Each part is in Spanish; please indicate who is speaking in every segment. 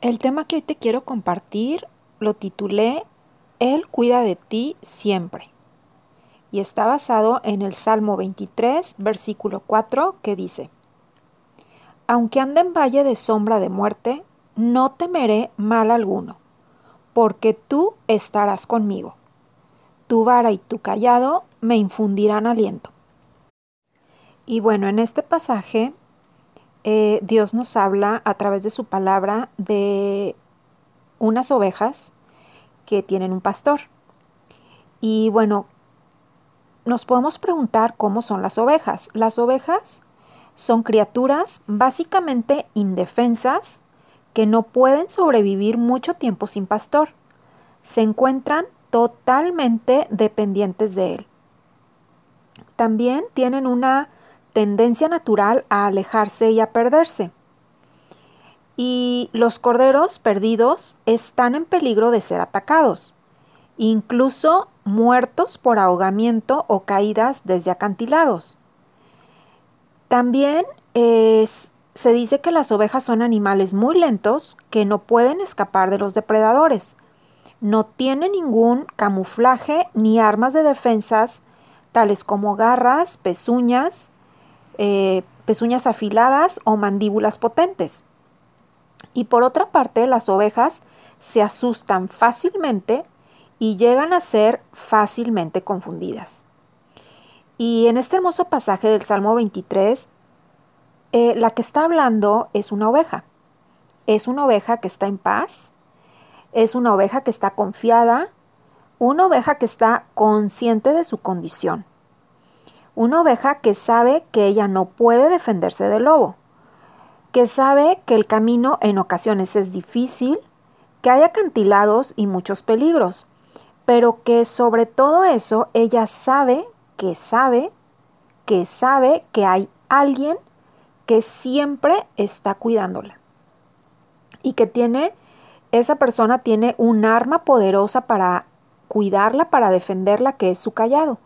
Speaker 1: El tema que hoy te quiero compartir lo titulé Él cuida de ti siempre. Y está basado en el Salmo 23, versículo 4, que dice, Aunque ande en valle de sombra de muerte, no temeré mal alguno, porque tú estarás conmigo. Tu vara y tu callado me infundirán aliento. Y bueno, en este pasaje eh, Dios nos habla a través de su palabra de unas ovejas que tienen un pastor. Y bueno, nos podemos preguntar cómo son las ovejas. Las ovejas son criaturas básicamente indefensas que no pueden sobrevivir mucho tiempo sin pastor. Se encuentran totalmente dependientes de él. También tienen una tendencia natural a alejarse y a perderse. Y los corderos perdidos están en peligro de ser atacados, incluso muertos por ahogamiento o caídas desde acantilados. También se dice que las ovejas son animales muy lentos que no pueden escapar de los depredadores. No tienen ningún camuflaje ni armas de defensas tales como garras, pezuñas, eh, pezuñas afiladas o mandíbulas potentes. Y por otra parte, las ovejas se asustan fácilmente y llegan a ser fácilmente confundidas. Y en este hermoso pasaje del Salmo 23, eh, la que está hablando es una oveja. Es una oveja que está en paz, es una oveja que está confiada, una oveja que está consciente de su condición. Una oveja que sabe que ella no puede defenderse del lobo, que sabe que el camino en ocasiones es difícil, que hay acantilados y muchos peligros, pero que sobre todo eso ella sabe que sabe que sabe que hay alguien que siempre está cuidándola y que tiene esa persona tiene un arma poderosa para cuidarla, para defenderla, que es su callado.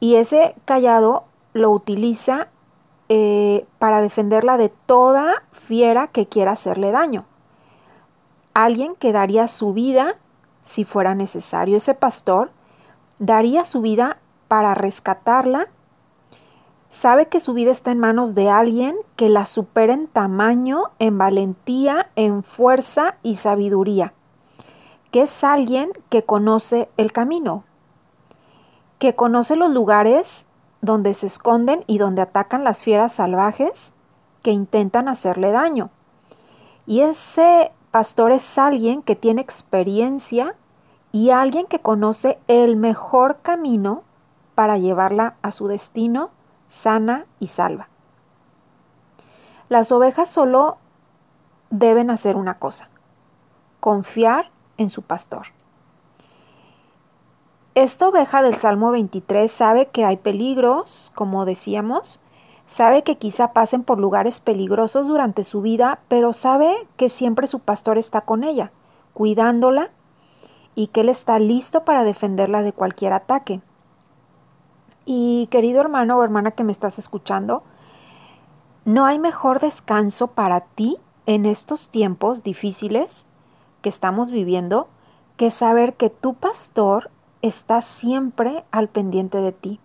Speaker 1: Y ese callado lo utiliza eh, para defenderla de toda fiera que quiera hacerle daño. Alguien que daría su vida si fuera necesario. Ese pastor daría su vida para rescatarla. Sabe que su vida está en manos de alguien que la supera en tamaño, en valentía, en fuerza y sabiduría. Que es alguien que conoce el camino, que conoce los lugares donde se esconden y donde atacan las fieras salvajes que intentan hacerle daño. Y ese pastor es alguien que tiene experiencia y alguien que conoce el mejor camino para llevarla a su destino sana y salva. Las ovejas solo deben hacer una cosa, confiar en su pastor. Esta oveja del Salmo 23 sabe que hay peligros, como decíamos, sabe que quizá pasen por lugares peligrosos durante su vida, pero sabe que siempre su pastor está con ella, cuidándola y que él está listo para defenderla de cualquier ataque. Y querido hermano o hermana que me estás escuchando, no hay mejor descanso para ti en estos tiempos difíciles que estamos viviendo que saber que tu pastor está siempre al pendiente de ti.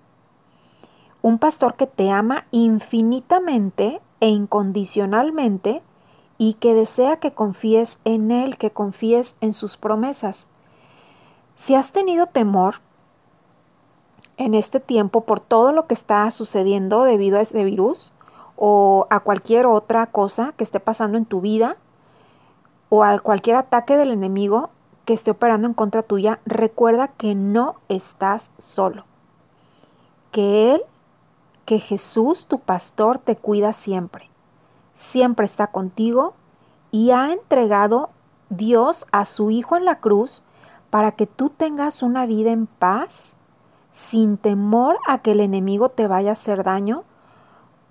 Speaker 1: Un pastor que te ama infinitamente e incondicionalmente y que desea que confíes en Él, que confíes en sus promesas. Si has tenido temor en este tiempo por todo lo que está sucediendo debido a ese virus o a cualquier otra cosa que esté pasando en tu vida o a cualquier ataque del enemigo, que esté operando en contra tuya, recuerda que no estás solo. Que Él, que Jesús, tu pastor, te cuida siempre. Siempre está contigo y ha entregado Dios a su Hijo en la cruz para que tú tengas una vida en paz, sin temor a que el enemigo te vaya a hacer daño,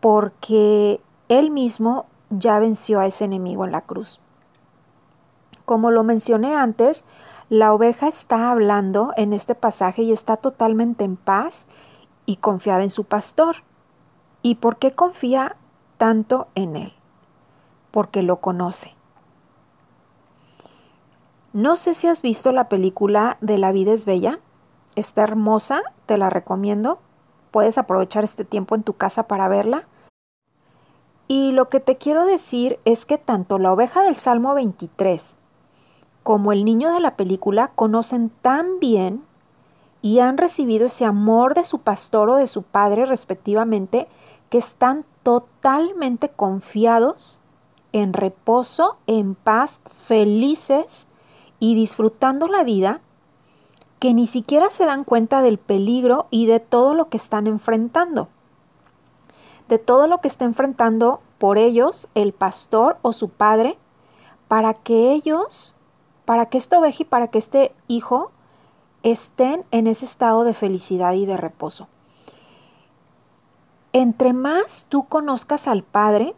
Speaker 1: porque Él mismo ya venció a ese enemigo en la cruz. Como lo mencioné antes, la oveja está hablando en este pasaje y está totalmente en paz y confiada en su pastor. ¿Y por qué confía tanto en él? Porque lo conoce. No sé si has visto la película de La vida es bella. Está hermosa, te la recomiendo. Puedes aprovechar este tiempo en tu casa para verla. Y lo que te quiero decir es que tanto la oveja del Salmo 23 como el niño de la película conocen tan bien y han recibido ese amor de su pastor o de su padre respectivamente que están totalmente confiados, en reposo, en paz, felices y disfrutando la vida, que ni siquiera se dan cuenta del peligro y de todo lo que están enfrentando, de todo lo que está enfrentando por ellos el pastor o su padre, para que ellos, para que esta oveja y para que este hijo estén en ese estado de felicidad y de reposo. Entre más tú conozcas al Padre,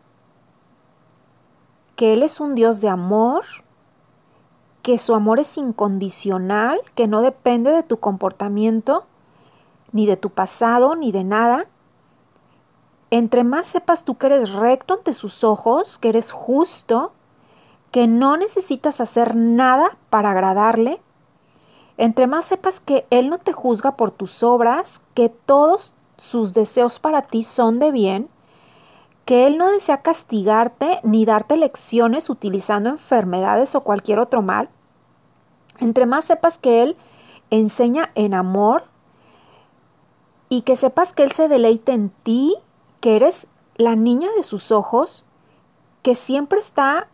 Speaker 1: que Él es un Dios de amor, que su amor es incondicional, que no depende de tu comportamiento, ni de tu pasado, ni de nada. Entre más sepas tú que eres recto ante sus ojos, que eres justo, que no necesitas hacer nada para agradarle, entre más sepas que Él no te juzga por tus obras, que todos sus deseos para ti son de bien, que Él no desea castigarte ni darte lecciones utilizando enfermedades o cualquier otro mal, entre más sepas que Él enseña en amor y que sepas que Él se deleite en ti, que eres la niña de sus ojos, que siempre está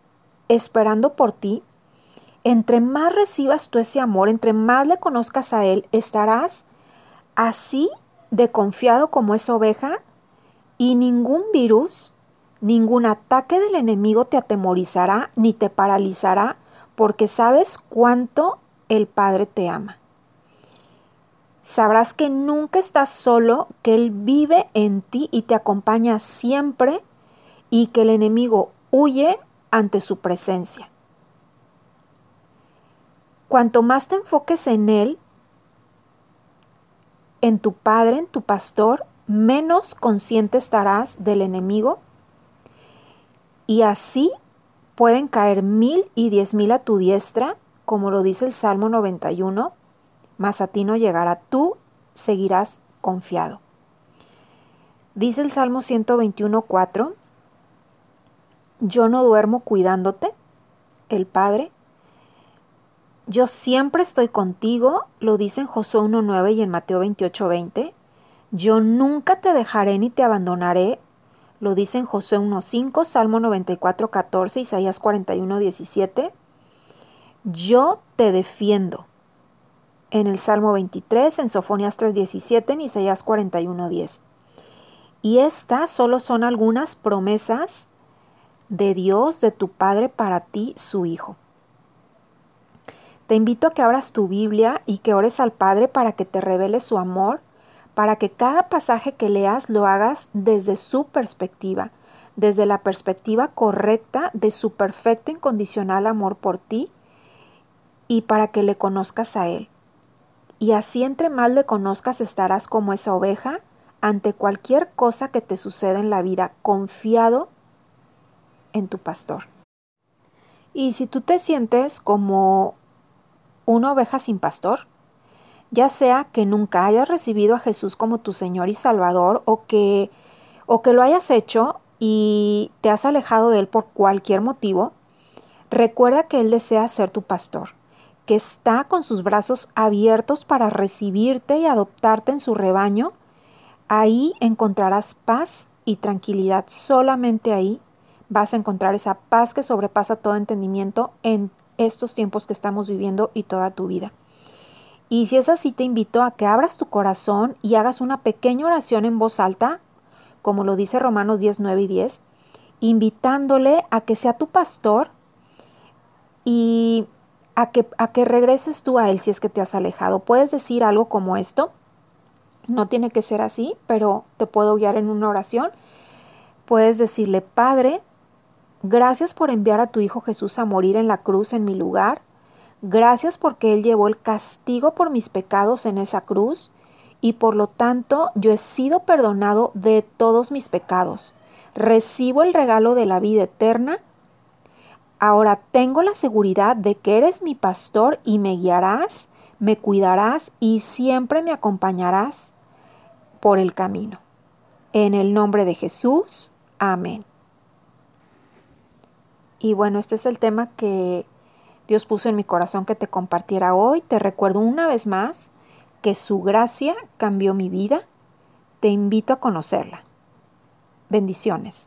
Speaker 1: esperando por ti, entre más recibas tú ese amor, entre más le conozcas a Él, estarás así de confiado como esa oveja y ningún virus, ningún ataque del enemigo te atemorizará ni te paralizará porque sabes cuánto el Padre te ama. Sabrás que nunca estás solo, que Él vive en ti y te acompaña siempre y que el enemigo huye ante su presencia. Cuanto más te enfoques en Él, en tu Padre, en tu pastor, menos consciente estarás del enemigo y así pueden caer mil y diez mil a tu diestra, como lo dice el Salmo 91, mas a ti no llegará, tú seguirás confiado. Dice el Salmo 121.4, yo no duermo cuidándote, el Padre, yo siempre estoy contigo, lo dice en Josué 1.9 y en Mateo 28.20. Yo nunca te dejaré ni te abandonaré, lo dice en Josué 1.5, Salmo 94.14, Isaías 41.17. Yo te defiendo. En el Salmo 23, en Sofonías 3.17, en Isaías 41.10. Y estas solo son algunas promesas de Dios, de tu Padre para ti, su Hijo. Te invito a que abras tu Biblia y que ores al Padre para que te revele su amor, para que cada pasaje que leas lo hagas desde su perspectiva, desde la perspectiva correcta de su perfecto incondicional amor por ti y para que le conozcas a Él. Y así entre más le conozcas estarás como esa oveja ante cualquier cosa que te suceda en la vida, confiado en tu pastor. Y si tú te sientes como una oveja sin pastor, ya sea que nunca hayas recibido a Jesús como tu Señor y Salvador o que, o que lo hayas hecho y te has alejado de Él por cualquier motivo, recuerda que Él desea ser tu pastor, que está con sus brazos abiertos para recibirte y adoptarte en su rebaño. Ahí encontrarás paz y tranquilidad. Solamente ahí vas a encontrar esa paz que sobrepasa todo entendimiento en estos tiempos que estamos viviendo y toda tu vida. Y si es así, te invito a que abras tu corazón y hagas una pequeña oración en voz alta, como lo dice Romanos 10, 9 y 10, invitándole a que sea tu pastor y a que, a que regreses tú a él si es que te has alejado. Puedes decir algo como esto. No tiene que ser así, pero te puedo guiar en una oración. Puedes decirle, Padre, Gracias por enviar a tu Hijo Jesús a morir en la cruz en mi lugar. Gracias porque Él llevó el castigo por mis pecados en esa cruz y por lo tanto yo he sido perdonado de todos mis pecados. Recibo el regalo de la vida eterna. Ahora tengo la seguridad de que eres mi pastor y me guiarás, me cuidarás y siempre me acompañarás por el camino. En el nombre de Jesús, amén. Y bueno, este es el tema que Dios puso en mi corazón que te compartiera hoy. Te recuerdo una vez más que su gracia cambió mi vida. Te invito a conocerla. Bendiciones.